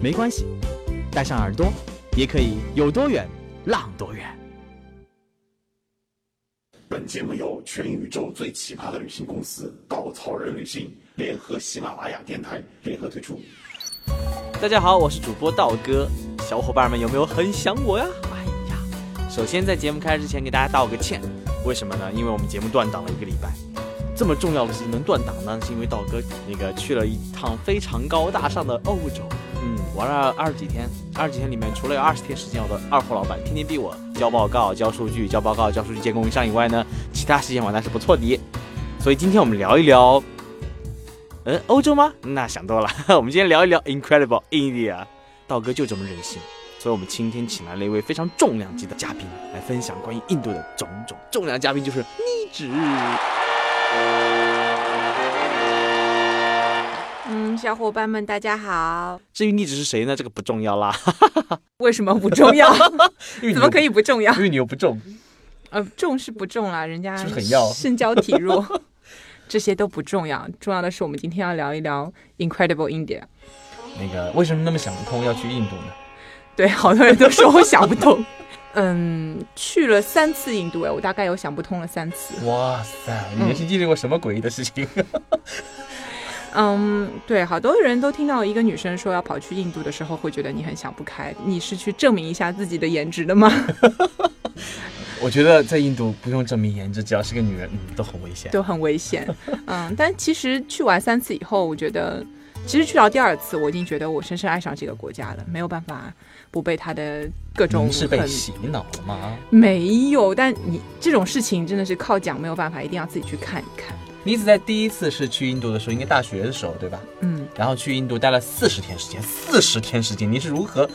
没关系，带上耳朵，也可以有多远浪多远。本节目由全宇宙最奇葩的旅行公司稻草人旅行联合喜马拉雅电台联合推出。大家好，我是主播道哥，小伙伴们有没有很想我呀？哎呀，首先在节目开始之前给大家道个歉，为什么呢？因为我们节目断档了一个礼拜。这么重要的事情能断档呢，是因为道哥那个去了一趟非常高大上的欧洲，嗯，玩了二十几天，二十几天里面除了有二十天时间我的二货老板天天逼我交报告、交数据、交报告、交数据、接供应商以外呢，其他时间玩的是不错的。所以今天我们聊一聊，嗯，欧洲吗？那想多了，我们今天聊一聊 Incredible India。道哥就这么任性，所以我们今天请来了一位非常重量级的嘉宾来分享关于印度的种种。重量嘉宾就是妮子。小伙伴们，大家好。至于你只是谁呢？这个不重要啦。为什么不重要？怎么可以不重要？因为你又不重。呃，重是不重啦，人家是很要身娇体弱，这些都不重要。重要的是，我们今天要聊一聊 Incredible India。那个为什么那么想不通要去印度呢？对，好多人都说我想不通。嗯，去了三次印度，哎，我大概有想不通了三次。哇塞，你人生经历过什么诡异的事情？嗯，对，好多人都听到一个女生说要跑去印度的时候，会觉得你很想不开。你是去证明一下自己的颜值的吗？我觉得在印度不用证明颜值，只要是个女人，嗯，都很危险，都很危险。嗯，但其实去完三次以后，我觉得，其实去到第二次，我已经觉得我深深爱上这个国家了，没有办法不被它的各种是被洗脑了吗？没有，但你这种事情真的是靠讲没有办法，一定要自己去看一看。妮子在第一次是去印度的时候，应该大学的时候，对吧？嗯，然后去印度待了四十天时间，四十天时间，你是如何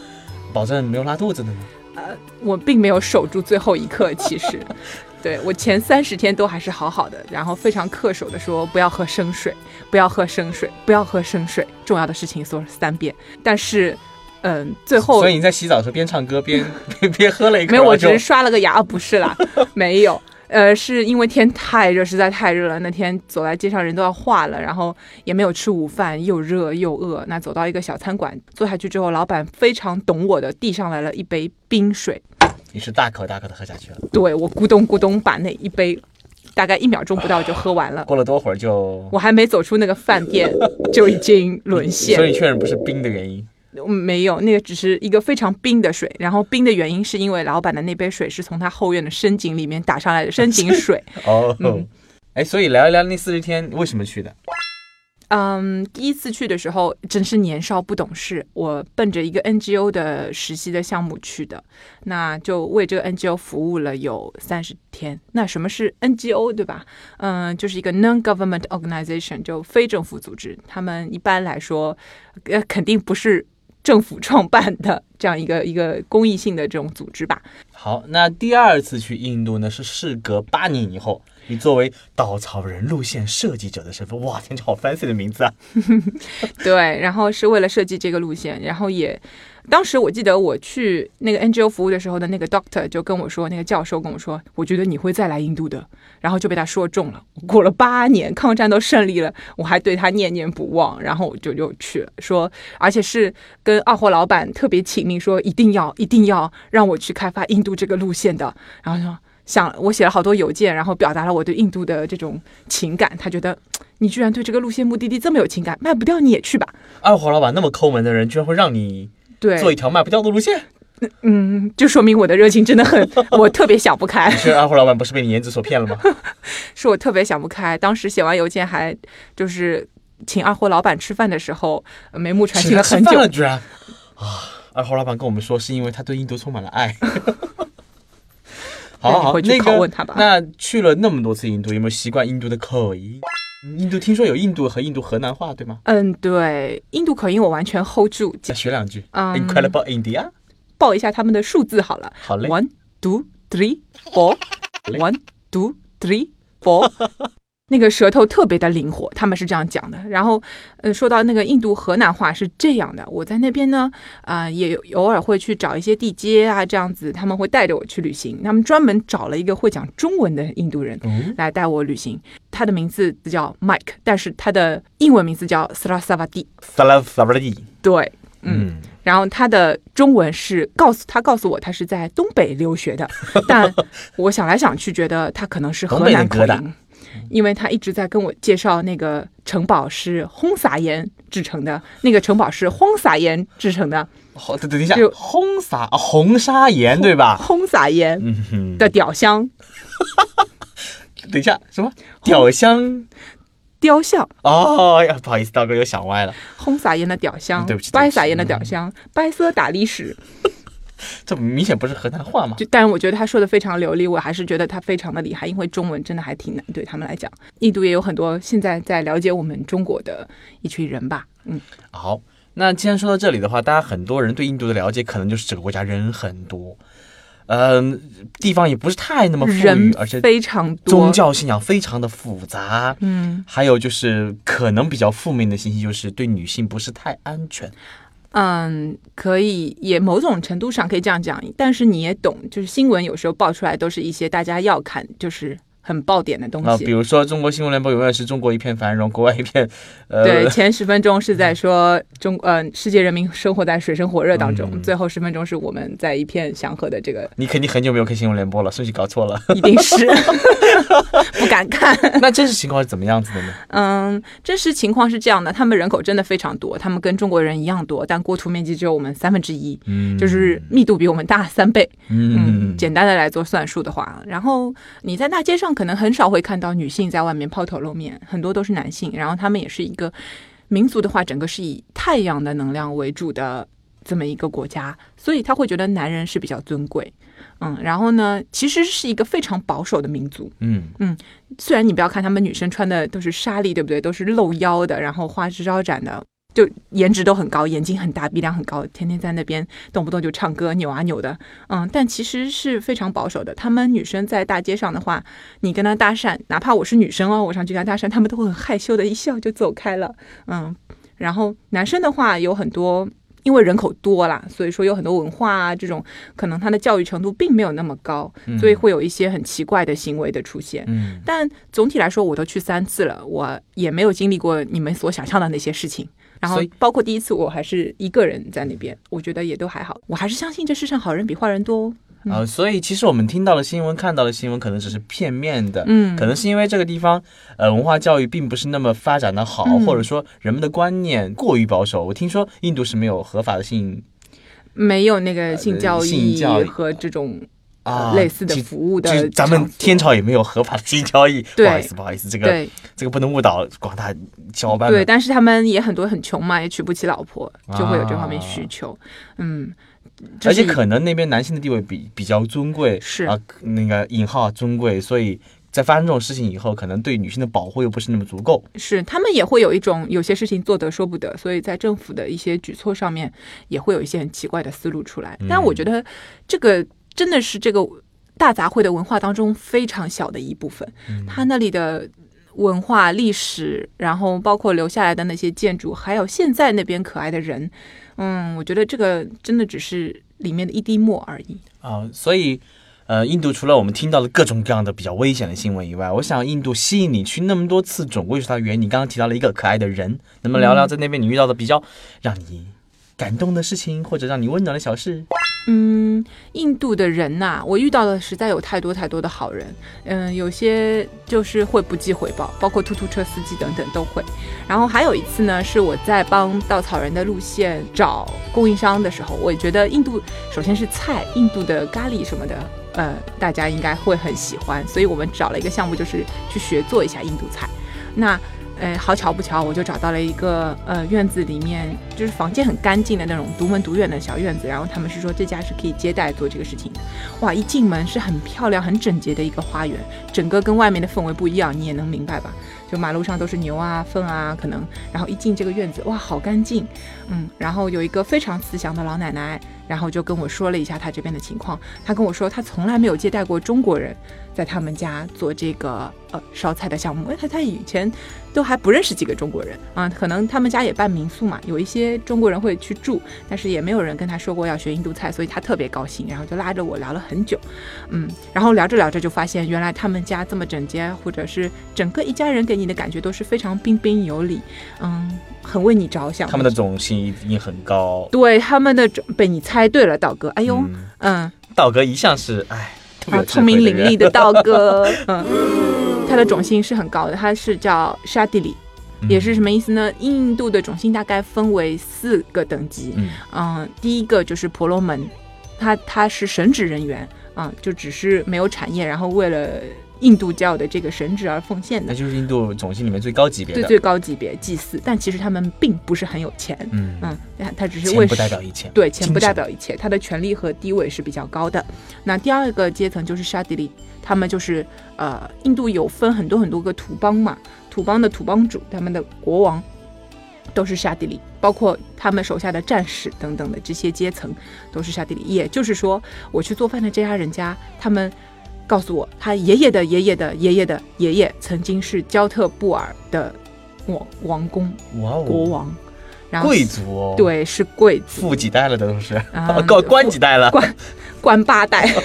保证没有拉肚子的呢？呃我并没有守住最后一刻，其实，对我前三十天都还是好好的，然后非常恪守的说不要喝生水，不要喝生水，不要喝生水，重要的事情说了三遍。但是，嗯，最后所以你在洗澡的时候边唱歌边边 边喝了一口，没有，我只是刷了个牙，啊不是啦，没有。呃，是因为天太热，实在太热了。那天走在街上人都要化了，然后也没有吃午饭，又热又饿。那走到一个小餐馆，坐下去之后，老板非常懂我的，递上来了一杯冰水。你是大口大口的喝下去了，对我咕咚咕咚把那一杯，大概一秒钟不到就喝完了。过了多会儿就，我还没走出那个饭店，就已经沦陷。所以确认不是冰的原因。嗯没有，那个只是一个非常冰的水，然后冰的原因是因为老板的那杯水是从他后院的深井里面打上来的深井水。哦，嗯哎，所以聊一聊那四十天为什么去的？嗯，第一次去的时候真是年少不懂事，我奔着一个 NGO 的实习的项目去的，那就为这个 NGO 服务了有三十天。那什么是 NGO 对吧？嗯，就是一个 non-government organization，就非政府组织。他们一般来说，呃，肯定不是政府创办的这样一个一个公益性的这种组织吧。好，那第二次去印度呢，是事隔八年以后，你作为稻草人路线设计者的身份，哇，听着好 fancy 的名字啊！对，然后是为了设计这个路线，然后也，当时我记得我去那个 NGO 服务的时候的那个 doctor 就跟我说，那个教授跟我说，我觉得你会再来印度的，然后就被他说中了。过了八年，抗战都胜利了，我还对他念念不忘，然后我就又去了，说，而且是跟二货老板特别请命，说一定要一定要让我去开发印度这个路线的，然后说。想我写了好多邮件，然后表达了我对印度的这种情感。他觉得你居然对这个路线目的地这么有情感，卖不掉你也去吧。二货老板那么抠门的人，居然会让你对，做一条卖不掉的路线？嗯，就说明我的热情真的很，我特别想不开，你是二货老板不是被你颜值所骗了吗？是我特别想不开。当时写完邮件还就是请二货老板吃饭的时候，呃眉目传情了很久吃饭了。居然啊！二货老板跟我们说，是因为他对印度充满了爱。好好好，那个问他吧那去了那么多次印度，有没有习惯印度的口音？印度听说有印度和印度河南话，对吗？嗯，对，印度口音我完全 hold 住，再学两句。嗯哎你快来报 India。报一下他们的数字好了。好嘞。One, two, three, four. One, two, three, four. 那个舌头特别的灵活，他们是这样讲的。然后，呃，说到那个印度河南话是这样的，我在那边呢，啊、也有偶尔会去找一些地接啊，这样子他们会带着我去旅行。他们专门找了一个会讲中文的印度人哦来带我旅行，他的名字叫 Mike，但是他的英文名字叫蒂。对，嗯。然后他的中文是告诉他告诉我他是在东北留学的，但我想来想去，觉得他可能是河南口音，因为他一直在跟我介绍那个城堡是轰撒盐制成的，那个城堡是轰撒盐制成的，好，等等一下就，红撒啊红砂盐对吧？轰撒盐的雕像，等一下，什么雕像？雕像，哦呀，不好意思，道哥又想歪了。轰撒盐的雕像，嗯对不起对不起白撒盐的雕像，白色大理石。这明显不是河南话嘛？就，但是我觉得他说的非常流利，我还是觉得他非常的厉害，因为中文真的还挺难对他们来讲。印度也有很多现在在了解我们中国的一群人吧，嗯，好，那既然说到这里的话，大家很多人对印度的了解，可能就是这个国家人很多，嗯、地方也不是太那么富裕人，而且非常多，宗教信仰非常的复杂。嗯还有就是可能比较负面的信息，就是对女性不是太安全。嗯，可以也某种程度上可以这样讲，但是你也懂，就是新闻有时候爆出来都是一些大家要看，就是很爆点的东啊，西。比如说中国新闻联播永远是中国一片繁荣，国外一片呃，对，前十分钟是在说中 呃世界人民生活在水深火热当中，嗯最后十分钟是我们在一片祥和的这个，你肯定很久没有看新闻联播了，顺序搞错了。一定是 不敢看。那真实情况是怎么样子的呢？嗯，真实情况是这样的，他们人口真的非常多，他们跟中国人一样多，但国土面积只有我们三分之一，嗯就是密度比我们大三倍。嗯嗯，简单的来做算术的话，然后你在大街上可能很少会看到女性在外面抛头露面，很多都是男性。然后他们也是一个民族的话，整个是以太阳的能量为主的这么一个国家，所以他会觉得男人是比较尊贵。嗯，然后呢，其实是一个非常保守的民族。嗯嗯虽然你不要看他们女生穿的都是纱丽，对不对？都是露腰的，然后花枝招展的，就颜值都很高，眼睛很大，鼻梁很高，天天在那边动不动就唱歌扭啊扭的，嗯，但其实是非常保守的。她们女生在大街上的话，你跟她搭讪，哪怕我是女生哦，我上去跟她搭讪，她们都会很害羞的一笑就走开了，嗯。然后男生的话有很多。因为人口多啦，所以说有很多文化啊，这种可能他的教育程度并没有那么高，所以会有一些很奇怪的行为的出现。嗯但总体来说，我都去三次了，我也没有经历过你们所想象的那些事情。然后包括第一次，我还是一个人在那边，我觉得也都还好。我还是相信这世上好人比坏人多哦。啊、所以其实我们听到的新闻、看到的新闻，可能只是片面的，嗯可能是因为这个地方，呃，文化教育并不是那么发展的好，嗯或者说人们的观念过于保守。我听说印度是没有合法的性没有那个性教育和这种啊呃类似的服务的就咱们天朝也没有合法的性交易。对不好意思，不好意思，这个对这个不能误导广大小伙伴对，但是他们也很多很穷嘛，也娶不起老婆，就会有这方面啊需求。嗯，而且可能那边男性的地位比比较尊贵，是啊，那个引号尊贵，所以在发生这种事情以后，可能对女性的保护又不是那么足够。是他们也会有一种有些事情做得说不得，所以在政府的一些举措上面也会有一些很奇怪的思路出来。但我觉得这个真的是这个大杂烩的文化当中非常小的一部分，它那里的。文化历史，然后包括留下来的那些建筑，还有现在那边可爱的人，嗯，我觉得这个真的只是里面的一滴墨而已。啊，所以，呃，印度除了我们听到的各种各样的比较危险的新闻以外，我想印度吸引你去那么多次，总归是它的原因。你刚刚提到了一个可爱的人，能不能聊聊在那边你遇到的比较让你感动的事情，或者让你温暖的小事？嗯，印度的人呐、我遇到的实在有太多太多的好人。嗯，有些就是会不计回报，包括突突车司机等等都会。然后还有一次呢，是我在帮稻草人的路线找供应商的时候，我觉得印度首先是菜，印度的咖喱什么的，呃，大家应该会很喜欢，所以我们找了一个项目，就是去学做一下印度菜。那呃，好巧不巧，我就找到了一个呃院子里面，就是房间很干净的那种独门独院的小院子，然后他们是说这家是可以接待做这个事情的。哇，一进门是很漂亮、很整洁的一个花园，整个跟外面的氛围不一样，你也能明白吧？就马路上都是牛啊、粪啊，可能，然后一进这个院子，哇，好干净，嗯，然后有一个非常慈祥的老奶奶，然后就跟我说了一下他这边的情况，他跟我说他从来没有接待过中国人在他们家做这个呃烧菜的项目，因为他他以前都还不认识几个中国人啊，可能他们家也办民宿嘛，有一些中国人会去住，但是也没有人跟他说过要学印度菜，所以他特别高兴，然后就拉着我聊了很久，嗯，然后聊着聊着就发现原来他们家这么整洁，或者是整个一家人给你的感觉都是非常彬彬有礼，嗯，很为你着想。他们的种姓一定很高。对他们的种被你猜对了，道哥，哎呦，嗯，道哥一向是哎，聪明伶俐的道哥，嗯，他的种姓是很高的，他是叫沙地里。也是什么意思呢？印度的种姓大概分为四个等级，嗯。嗯，第一个就是婆罗门，他他是神职人员，啊、就只是没有产业，然后为了印度教的这个神职而奉献的，那就是印度种姓里面最高级别的。最最高级别祭祀。但其实他们并不是很有钱，嗯，嗯，他他只是为钱不代表一切。对，钱不代表一切，他的权力和地位是比较高的。那第二个阶层就是沙迪里，他们就是呃，印度有分很多很多个土邦嘛，土邦的土邦主，他们的国王都是沙地里，包括他们手下的战士等等的这些阶层都是沙地里。也就是说，我去做饭的这家人家，他们告诉我，他爷爷的爷爷的爷爷的爷爷曾经是焦特布尔的王王公国王，然后贵族哦，，对是贵族，富几代了的都是，啊 官官几代了。官官八代。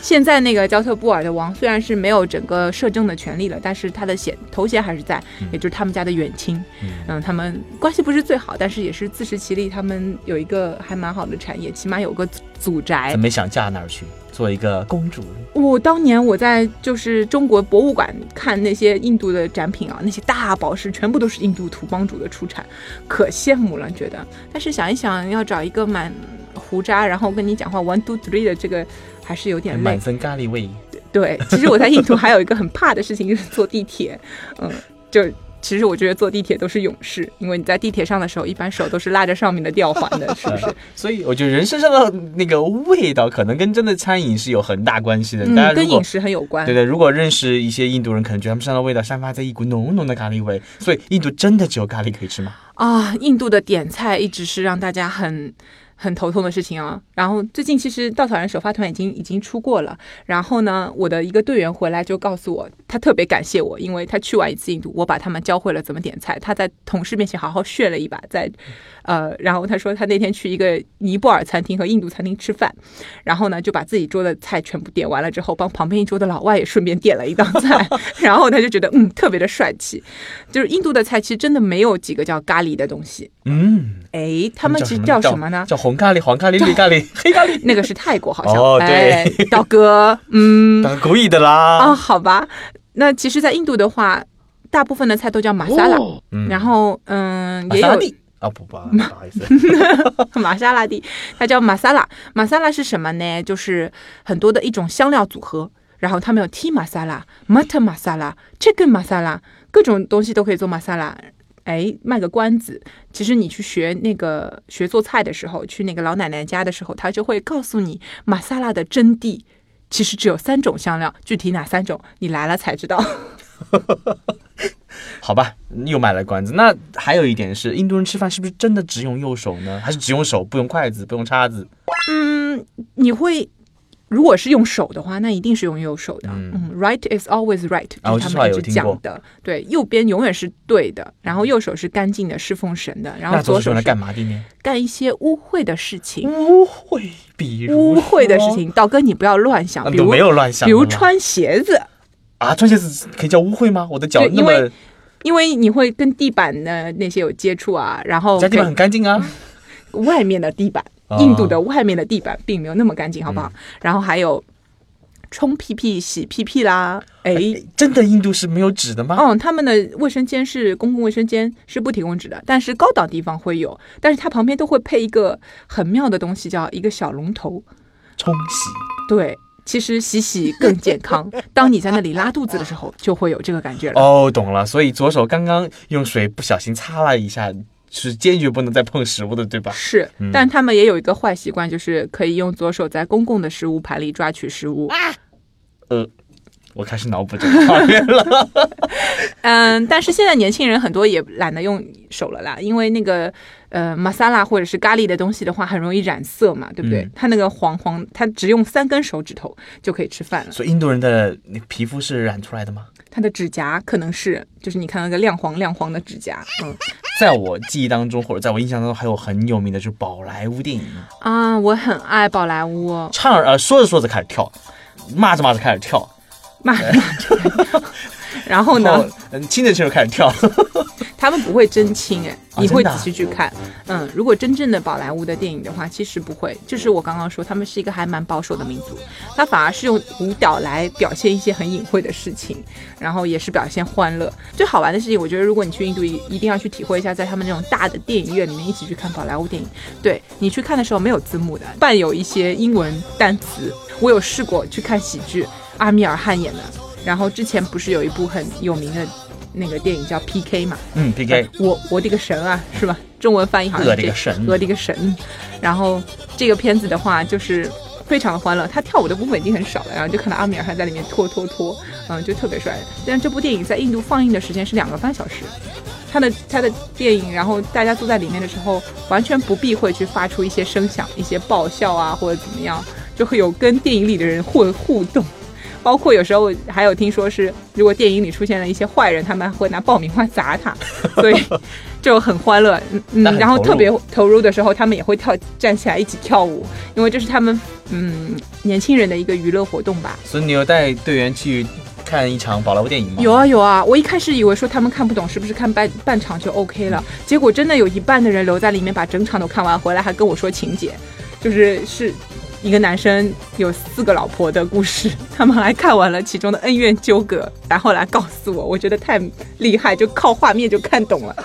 现在那个焦特布尔的王虽然是没有整个摄政的权利了，但是他的衔头衔还是在，也就是他们家的远亲。嗯嗯，他们关系不是最好，但是也是自食其力。他们有一个还蛮好的产业，起码有个祖祖宅没想嫁哪儿去，做一个公主？我当年我在就是中国博物馆看那些印度的展品啊，那些大宝石全部都是印度土邦主的出产，可羡慕了，觉得。但是想一想，要找一个满胡渣，然后跟你讲话 one two three 的这个，还是有点累满。身咖喱味。对，其实我在印度还有一个很怕的事情，就是坐地铁。嗯，就其实我觉得坐地铁都是勇士，因为你在地铁上的时候，一般手都是拉着上面的吊环的，是不是？所以我觉得人身上的那个味道，可能跟真的餐饮是有很大关系的。大家嗯，跟饮食很有关。对对，如果认识一些印度人，可能觉得他们身上的味道散发着一股浓浓的咖喱味。所以印度真的只有咖喱可以吃吗？啊，印度的点菜一直是让大家很很头痛的事情啊。然后最近其实稻草人首发团已经已经出过了，然后呢，我的一个队员回来就告诉我，他特别感谢我，因为他去完一次印度，我把他们教会了怎么点菜，他在同事面前好好炫了一把，在呃，然后他说他那天去一个尼泊尔餐厅和印度餐厅吃饭，然后呢就把自己桌的菜全部点完了之后，帮旁边一桌的老外也顺便点了一道菜，然后他就觉得嗯特别的帅气，就是印度的菜其实真的没有几个叫咖喱的东西。嗯，哎，他们其实叫叫什么呢？叫红咖喱、黄咖喱、绿咖喱、黑咖喱。那个是泰国好像。哦对哎，道哥，嗯，故意的啦。啊，好吧。那其实，在印度的话，大部分的菜都叫玛莎拉，嗯然后嗯，也有玛莎拉蒂啊，不不，不好意思，玛莎拉蒂，它叫玛莎拉。玛莎拉是什么呢？就是很多的一种香料组合。然后他们有 tea 玛莎拉、mutton 玛莎拉、chicken 玛莎拉，各种东西都可以做玛莎拉。哎，卖个关子，其实你去学那个学做菜的时候，去那个老奶奶家的时候，她就会告诉你玛萨拉的真谛。其实只有三种香料，具体哪三种，你来了才知道。好吧，又卖了关子。那还有一点是，印度人吃饭是不是真的只用右手呢？还是只用手，不用筷子，不用叉子？嗯，你会如果是用手的话，那一定是用右手的。嗯嗯 r i g h t is always right，他们一直讲的。对，右边永远是对的，然后右手是干净的，侍奉神的，然后左手用来干嘛的呢？干一些污秽的事情。污秽，比如污秽的事，情，道哥你不要乱想，比如啊没有乱想比如穿鞋子，啊，穿鞋子可以叫污秽吗？我的脚那对因为么因为你会跟地板的那些有接触啊，然后家地板很干净啊。外面的地板，啊印度的外面的地板并没有那么干净，好不好？嗯然后还有冲屁屁、洗屁屁啦，哎。哎真的印度是没有纸的吗？嗯，他们的卫生间是公共卫生间，是不提供纸的，但是高档地方会有，但是它旁边都会配一个很妙的东西，叫一个小龙头。冲洗。对，其实洗洗更健康。当你在那里拉肚子的时候，就会有这个感觉了。哦，懂了。所以左手刚刚用水不小心擦了一下，是坚决不能再碰食物的，对吧？是，嗯但他们也有一个坏习惯，就是可以用左手在公共的食物盘里抓取食物。啊呃，我开始脑补这个画面了。嗯，但是现在年轻人很多也懒得用手了啦，因为那个呃玛莎拉或者是咖喱的东西的话，很容易染色嘛，对不对？嗯它那个黄黄，它只用三根手指头就可以吃饭了。所以印度人的那个皮肤是染出来的吗？他的指甲可能是，就是你看那个亮黄亮黄的指甲，嗯在我记忆当中，或者在我印象当中，还有很有名的就是宝莱坞电影，啊，我很爱宝莱坞，唱呃说着说着开始跳，骂着骂着开始跳，骂着骂着，然后呢，嗯亲着亲着开始跳，他们不会真亲哎，你会仔细去看。嗯，如果真正的宝莱坞的电影的话，其实不会。就是我刚刚说，他们是一个还蛮保守的民族，他反而是用舞蹈来表现一些很隐晦的事情，然后也是表现欢乐。最好玩的事情，我觉得如果你去印度，一一定要去体会一下，在他们那种大的电影院里面一起去看宝莱坞电影。对你去看的时候没有字幕的，伴有一些英文单词。我有试过去看喜剧，阿米尔汗演的。然后之前不是有一部很有名的那个电影叫 PK 嘛？嗯，PK，我我的个神啊，是吧？中文翻译好像我的个神我的个神。然后这个片子的话，就是非常的欢乐，他跳舞的部分已经很少了，然后就看到阿米尔汗在里面拖拖拖，嗯，就特别帅。但这部电影在印度放映的时间是两个半小时。他的他的电影，然后大家坐在里面的时候，完全不避讳去发出一些声响，一些爆笑啊或者怎么样，就会有跟电影里的人互互动。包括有时候还有听说是，如果电影里出现了一些坏人，他们会拿爆米花砸他，所以就很欢乐。嗯然后特别投入的时候，他们也会跳站起来一起跳舞，因为这是他们嗯年轻人的一个娱乐活动吧。所以你有带队员去看一场宝莱坞电影吗？有啊有啊，我一开始以为说他们看不懂，是不是看半半场就 OK 了？结果真的有一半的人留在里面把整场都看完，回来还跟我说情节，就是是一个男生有四个老婆的故事，他们还看完了其中的恩怨纠葛，然后来告诉我，我觉得太厉害，就靠画面就看懂了。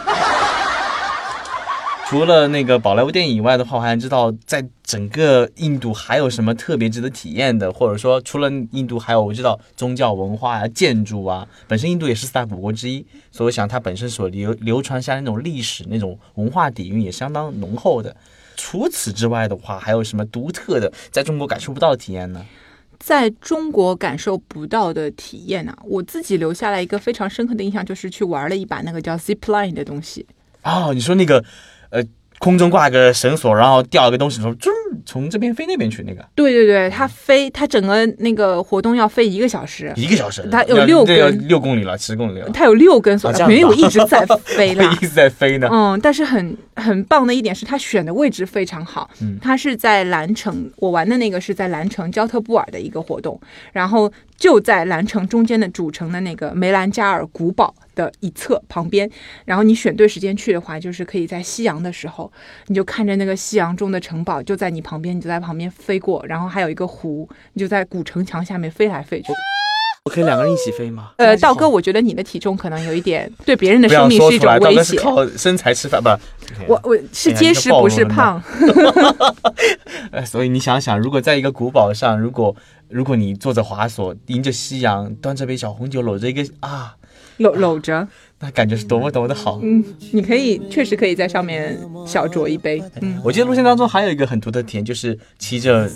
除了那个宝莱坞电影以外的话，我还知道在整个印度还有什么特别值得体验的，或者说除了印度，还有我知道宗教文化啊、建筑啊。本身印度也是四大古国之一，所以我想它本身所流流传下来那种历史、那种文化底蕴也相当浓厚的。除此之外的话，还有什么独特的，在中国感受不到的体验呢？在中国感受不到的体验啊，我自己留下来一个非常深刻的印象，就是去玩了一把那个叫 zip line 的东西。哦，你说那个，呃，空中挂个绳索，然后吊一个东西，说啾，从这边飞那边去，那个。对对对，它飞，它整个那个活动要飞一个小时，一个小时，它有六根。六公里了，十公里了，它有六根索条，啊这样子啊没有一直在飞会啦。一。直在飞呢。嗯，但是很很棒的一点是，它选的位置非常好。嗯。它是在蓝城，我玩的那个是在蓝城焦特布尔的一个活动，然后就在蓝城中间的主城的那个梅兰加尔古堡的一侧旁边。然后你选对时间去的话，就是可以在夕阳的时候，你就看着那个夕阳中的城堡就在你旁边，你就在旁边飞过，然后还有一个湖，你就在古城墙下面飞来飞去。我可以两个人一起飞吗？呃，道哥，我觉得你的体重可能有一点对别人的生命是一种威胁。哥是靠身材吃饭，不，我我是结实，不是胖。呃，所以你想想，如果在一个古堡上，如果如果你坐着滑索，迎着夕阳，端着杯小红酒，搂着一个啊，搂搂着，那感觉是多么多么的好。嗯，你可以确实可以在上面小酌一杯，嗯，我记得路线当中还有一个很独特的体验，就是骑着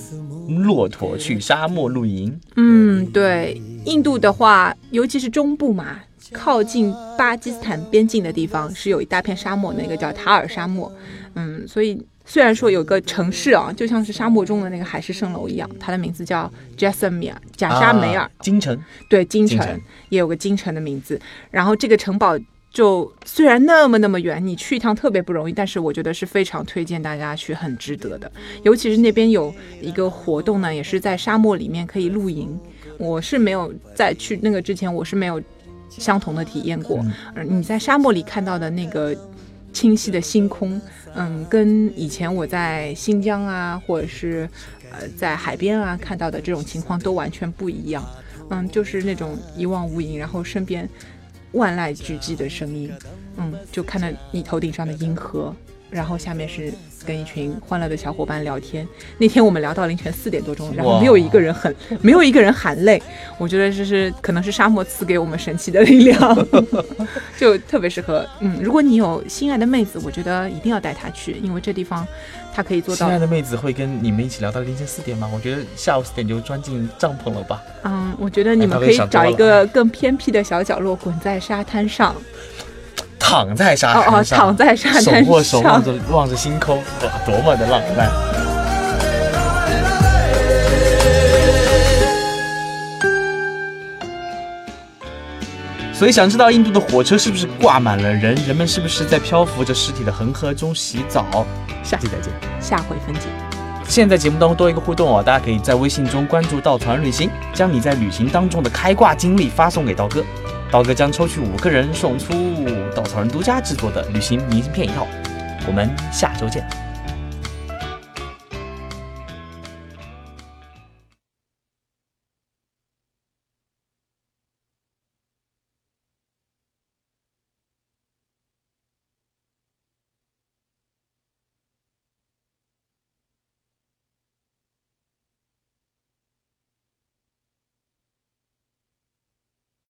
骆驼去沙漠露营。嗯，对，印度的话，尤其是中部嘛，靠近巴基斯坦边境的地方是有一大片沙漠，那个叫塔尔沙漠，嗯，所以虽然说有个城市啊，就像是沙漠中的那个海市蜃楼一样，它的名字叫 Jasmine 贾沙梅尔，啊京城，对，京城京城也有个京城的名字。然后这个城堡就虽然那么那么远，你去一趟特别不容易，但是我觉得是非常推荐大家去，很值得的。尤其是那边有一个活动呢，也是在沙漠里面可以露营。我是没有在去那个之前，我是没有相同的体验过。嗯，你在沙漠里看到的那个清晰的星空，嗯，跟以前我在新疆啊，或者是呃在海边啊看到的这种情况都完全不一样。嗯，就是那种一望无垠，然后身边万籁俱寂的声音，嗯，就看到你头顶上的银河，然后下面是跟一群欢乐的小伙伴聊天。那天我们聊到凌晨四点多钟，然后没有一个人很没有一个人喊累。我觉得这是可能是沙漠赐给我们神奇的力量，就特别适合。嗯，如果你有心爱的妹子，我觉得一定要带她去，因为这地方她可以做到心爱。的妹子会跟你们一起聊到凌晨四点吗？我觉得下午四点就钻进帐篷了吧。嗯，我觉得你们可以找一个更偏僻的小角落，滚在沙滩上。躺在沙哦哦，滩上，躺在沙滩上，手握手望着望着星空，哇，多么的浪漫！所以想知道印度的火车是不是挂满了人，人们是不是在漂浮着尸体的恒河中洗澡？下期再见。下回分解。现在节目当中多一个互动哦，大家可以在微信中关注“稻草人旅行”，将你在旅行当中的开挂经历发送给刀哥，刀哥将抽取五个人送出稻草人独家制作的旅行明信片一套。我们下周见。